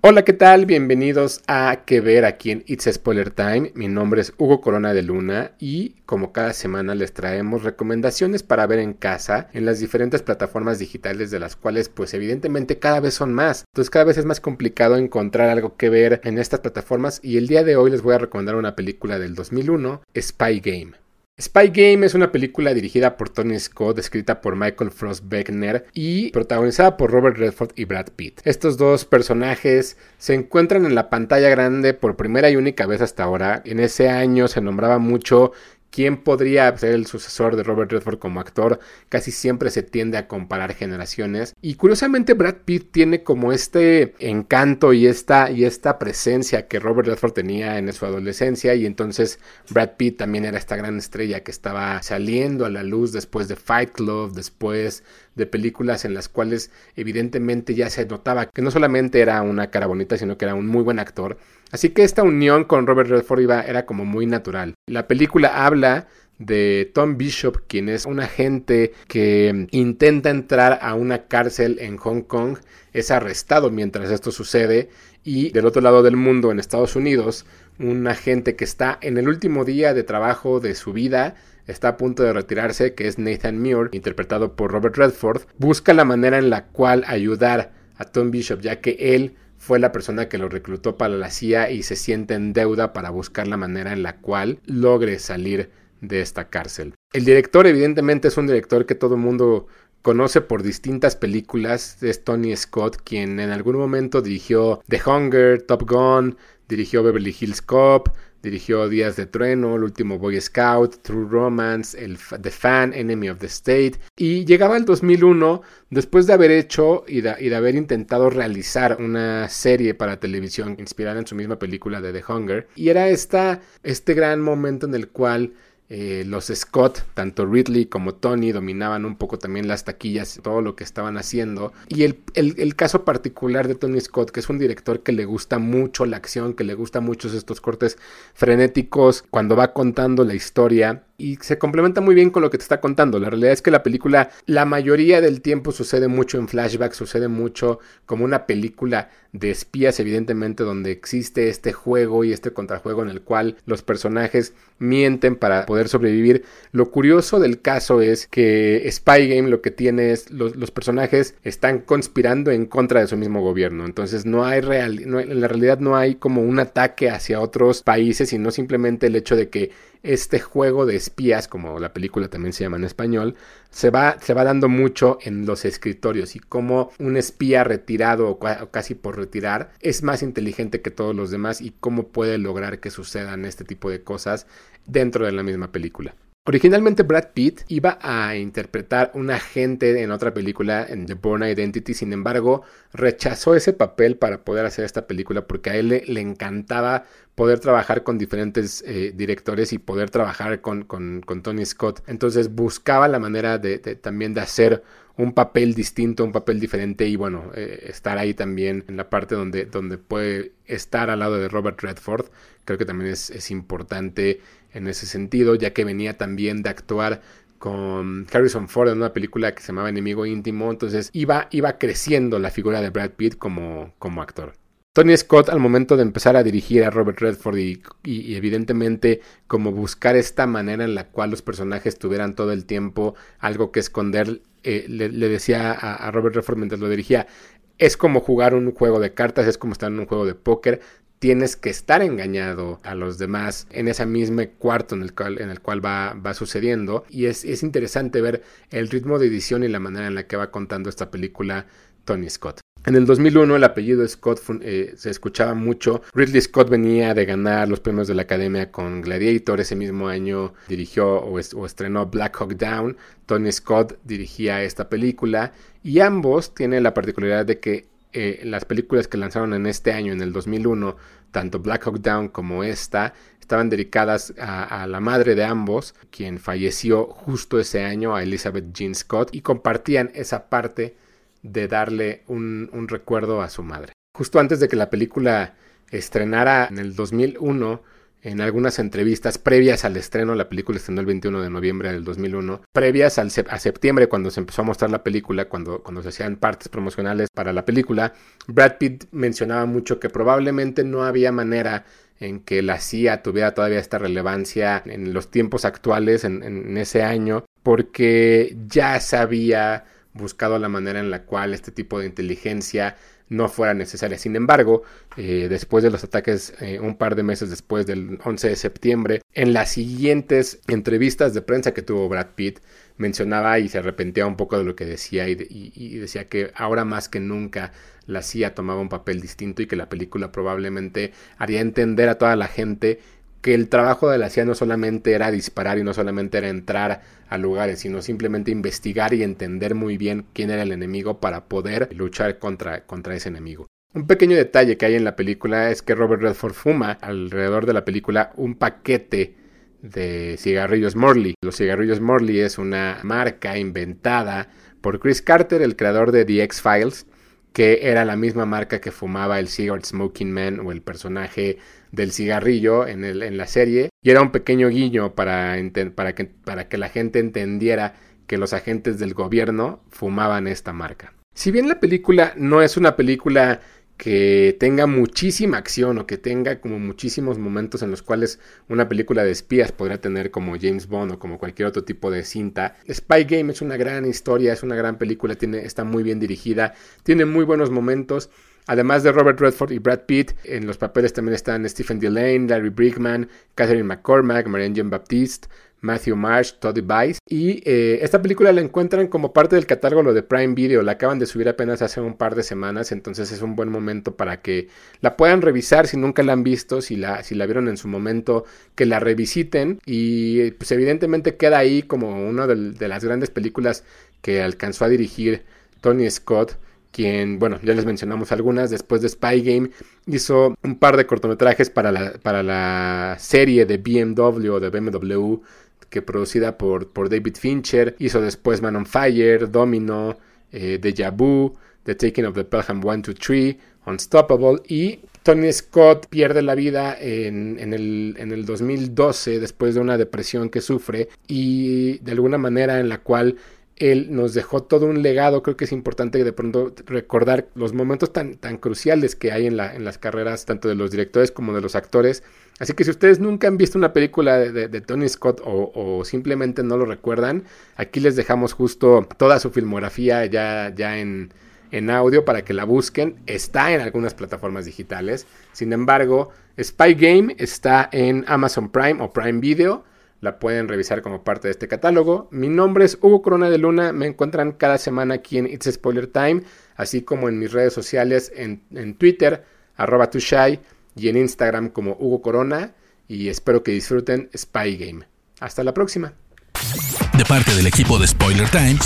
Hola, ¿qué tal? Bienvenidos a Que Ver aquí en It's Spoiler Time. Mi nombre es Hugo Corona de Luna y como cada semana les traemos recomendaciones para ver en casa en las diferentes plataformas digitales de las cuales pues evidentemente cada vez son más. Entonces cada vez es más complicado encontrar algo que ver en estas plataformas y el día de hoy les voy a recomendar una película del 2001, Spy Game. Spy Game es una película dirigida por Tony Scott, escrita por Michael Frost Beckner y protagonizada por Robert Redford y Brad Pitt. Estos dos personajes se encuentran en la pantalla grande por primera y única vez hasta ahora. En ese año se nombraba mucho quién podría ser el sucesor de Robert Redford como actor, casi siempre se tiende a comparar generaciones. Y curiosamente Brad Pitt tiene como este encanto y esta, y esta presencia que Robert Redford tenía en su adolescencia y entonces Brad Pitt también era esta gran estrella que estaba saliendo a la luz después de Fight Club, después de películas en las cuales evidentemente ya se notaba que no solamente era una cara bonita, sino que era un muy buen actor. Así que esta unión con Robert Redford iba, era como muy natural. La película habla de Tom Bishop, quien es un agente que intenta entrar a una cárcel en Hong Kong, es arrestado mientras esto sucede y del otro lado del mundo, en Estados Unidos, un agente que está en el último día de trabajo de su vida, está a punto de retirarse, que es Nathan Muir, interpretado por Robert Redford, busca la manera en la cual ayudar a Tom Bishop, ya que él fue la persona que lo reclutó para la CIA y se siente en deuda para buscar la manera en la cual logre salir de esta cárcel. El director evidentemente es un director que todo el mundo conoce por distintas películas, es Tony Scott, quien en algún momento dirigió The Hunger, Top Gun, dirigió Beverly Hills Cop, Dirigió Días de Trueno, El último Boy Scout, True Romance, el, The Fan, Enemy of the State. Y llegaba el 2001 después de haber hecho y de, haber intentado realizar una serie para televisión inspirada en su misma película de The Hunger. Y era esta, este gran momento en el cual eh, los Scott, tanto Ridley como Tony, dominaban un poco también las taquillas, todo lo que estaban haciendo. Y el, el, caso particular de Tony Scott, que es un director que le gusta mucho la acción, que le gusta mucho estos cortes frenéticos, cuando va contando la historia, y se complementa muy bien con lo que te está contando. La realidad es que la película, la mayoría del tiempo sucede mucho en flashback, sucede mucho como una película de espías, evidentemente, donde existe este juego y este contrajuego en el cual los personajes mienten para poder sobrevivir. Lo curioso del caso es que Spy Game lo que tiene es los, los personajes están conspirando en contra de su mismo gobierno. Entonces no hay real, no, en la realidad no hay como un ataque hacia otros países, sino simplemente el hecho de que este juego de espías, como la película también se llama en español, se va, se va dando mucho en los escritorios y cómo un espía retirado o, casi por retirar es más inteligente que todos los demás y cómo puede lograr que sucedan este tipo de cosas dentro de la misma película. Originalmente Brad Pitt iba a interpretar un agente en otra película, en The Born Identity, sin embargo rechazó ese papel para poder hacer esta película porque a él le, encantaba poder trabajar con diferentes eh, directores y poder trabajar con, con, Tony Scott. Entonces buscaba la manera de, también de hacer un papel distinto, un papel diferente y bueno, eh, estar ahí también en la parte donde, donde puede estar al lado de Robert Redford. Creo que también es, es importante en ese sentido, ya que venía también de actuar con Harrison Ford en una película que se llamaba Enemigo Íntimo, entonces iba, iba creciendo la figura de Brad Pitt como, como actor. Tony Scott al momento de empezar a dirigir a Robert Redford y, evidentemente como buscar esta manera en la cual los personajes tuvieran todo el tiempo algo que esconder, eh, le, decía a, a Robert Redford mientras lo dirigía, es como jugar un juego de cartas, es como estar en un juego de póker, tienes que estar engañado a los demás en ese mismo cuarto en el cual, en el cual va, va sucediendo. Y es, es interesante ver el ritmo de edición y la manera en la que va contando esta película Tony Scott. En el 2001 el apellido Scott eh, se escuchaba mucho. Ridley Scott venía de ganar los premios de la Academia con Gladiator. Ese mismo año dirigió o, estrenó Black Hawk Down. Tony Scott dirigía esta película y ambos tienen la particularidad de que eh, las películas que lanzaron en este año, en el 2001, tanto Black Hawk Down como esta, estaban dedicadas a, la madre de ambos, quien falleció justo ese año, a Elizabeth Jean Scott, y compartían esa parte de darle un, un recuerdo a su madre. Justo antes de que la película estrenara en el 2001, en algunas entrevistas previas al estreno, la película estrenó el 21 de noviembre del 2001, previas al a septiembre cuando se empezó a mostrar la película, cuando, cuando se hacían partes promocionales para la película, Brad Pitt mencionaba mucho que probablemente no había manera en que la CIA tuviera todavía esta relevancia en los tiempos actuales, en, ese año, porque ya se había buscado la manera en la cual este tipo de inteligencia no fuera necesaria. Sin embargo, eh, después de los ataques, eh, un par de meses después del 11 de septiembre, en las siguientes entrevistas de prensa que tuvo Brad Pitt, mencionaba y se arrepentía un poco de lo que decía y, y, decía que ahora más que nunca la CIA tomaba un papel distinto y que la película probablemente haría entender a toda la gente que el trabajo de la CIA no solamente era disparar y no solamente era entrar a lugares, sino simplemente investigar y entender muy bien quién era el enemigo para poder luchar contra, contra ese enemigo. Un pequeño detalle que hay en la película es que Robert Redford fuma alrededor de la película un paquete de cigarrillos Morley. Los cigarrillos Morley es una marca inventada por Chris Carter, el creador de The X-Files, que era la misma marca que fumaba el Cigarette Smoking Man o el personaje del cigarrillo en, el, en la serie. Y era un pequeño guiño para, para, que, para que la gente entendiera que los agentes del gobierno fumaban esta marca. Si bien la película no es una película que tenga muchísima acción o que tenga como muchísimos momentos en los cuales una película de espías podría tener como James Bond o como cualquier otro tipo de cinta. Spy Game es una gran historia, es una gran película, tiene, está muy bien dirigida, tiene muy buenos momentos. Además de Robert Redford y Brad Pitt, en los papeles también están Stephen Delane, Larry Brickman, Catherine McCormack, Marianne Jean Baptiste, Matthew Marsh, Todd Bice. Y eh, esta película la encuentran como parte del catálogo de Prime Video. La acaban de subir apenas hace un par de semanas. Entonces es un buen momento para que la puedan revisar si nunca la han visto. Si la, si la vieron en su momento, que la revisiten. Y pues evidentemente queda ahí como una de las grandes películas que alcanzó a dirigir Tony Scott quien, bueno, ya les mencionamos algunas, después de Spy Game hizo un par de cortometrajes para la, para la serie de BMW o de BMW que producida por, por David Fincher, hizo después Man on Fire, Domino, eh, Deja Vu, The Taking of the Pelham 1, 2, 3, Unstoppable y Tony Scott pierde la vida en, en, el, en, el, 2012 después de una depresión que sufre y de alguna manera en la cual él nos dejó todo un legado. Creo que es importante de pronto recordar los momentos tan, tan cruciales que hay en, la, en las carreras tanto de los directores como de los actores. Así que si ustedes nunca han visto una película de, Tony Scott o, simplemente no lo recuerdan, aquí les dejamos justo toda su filmografía ya, ya en, en audio para que la busquen. Está en algunas plataformas digitales. Sin embargo, Spy Game está en Amazon Prime o Prime Video la pueden revisar como parte de este catálogo. Mi nombre es Hugo Corona de Luna, me encuentran cada semana aquí en It's Spoiler Time, así como en mis redes sociales en, Twitter, arroba tushai, y en Instagram como Hugo Corona, y espero que disfruten Spy Game. Hasta la próxima. De parte del equipo de Spoiler Time,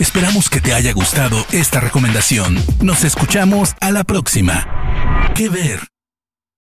esperamos que te haya gustado esta recomendación. Nos escuchamos a la próxima. ¿Qué ver?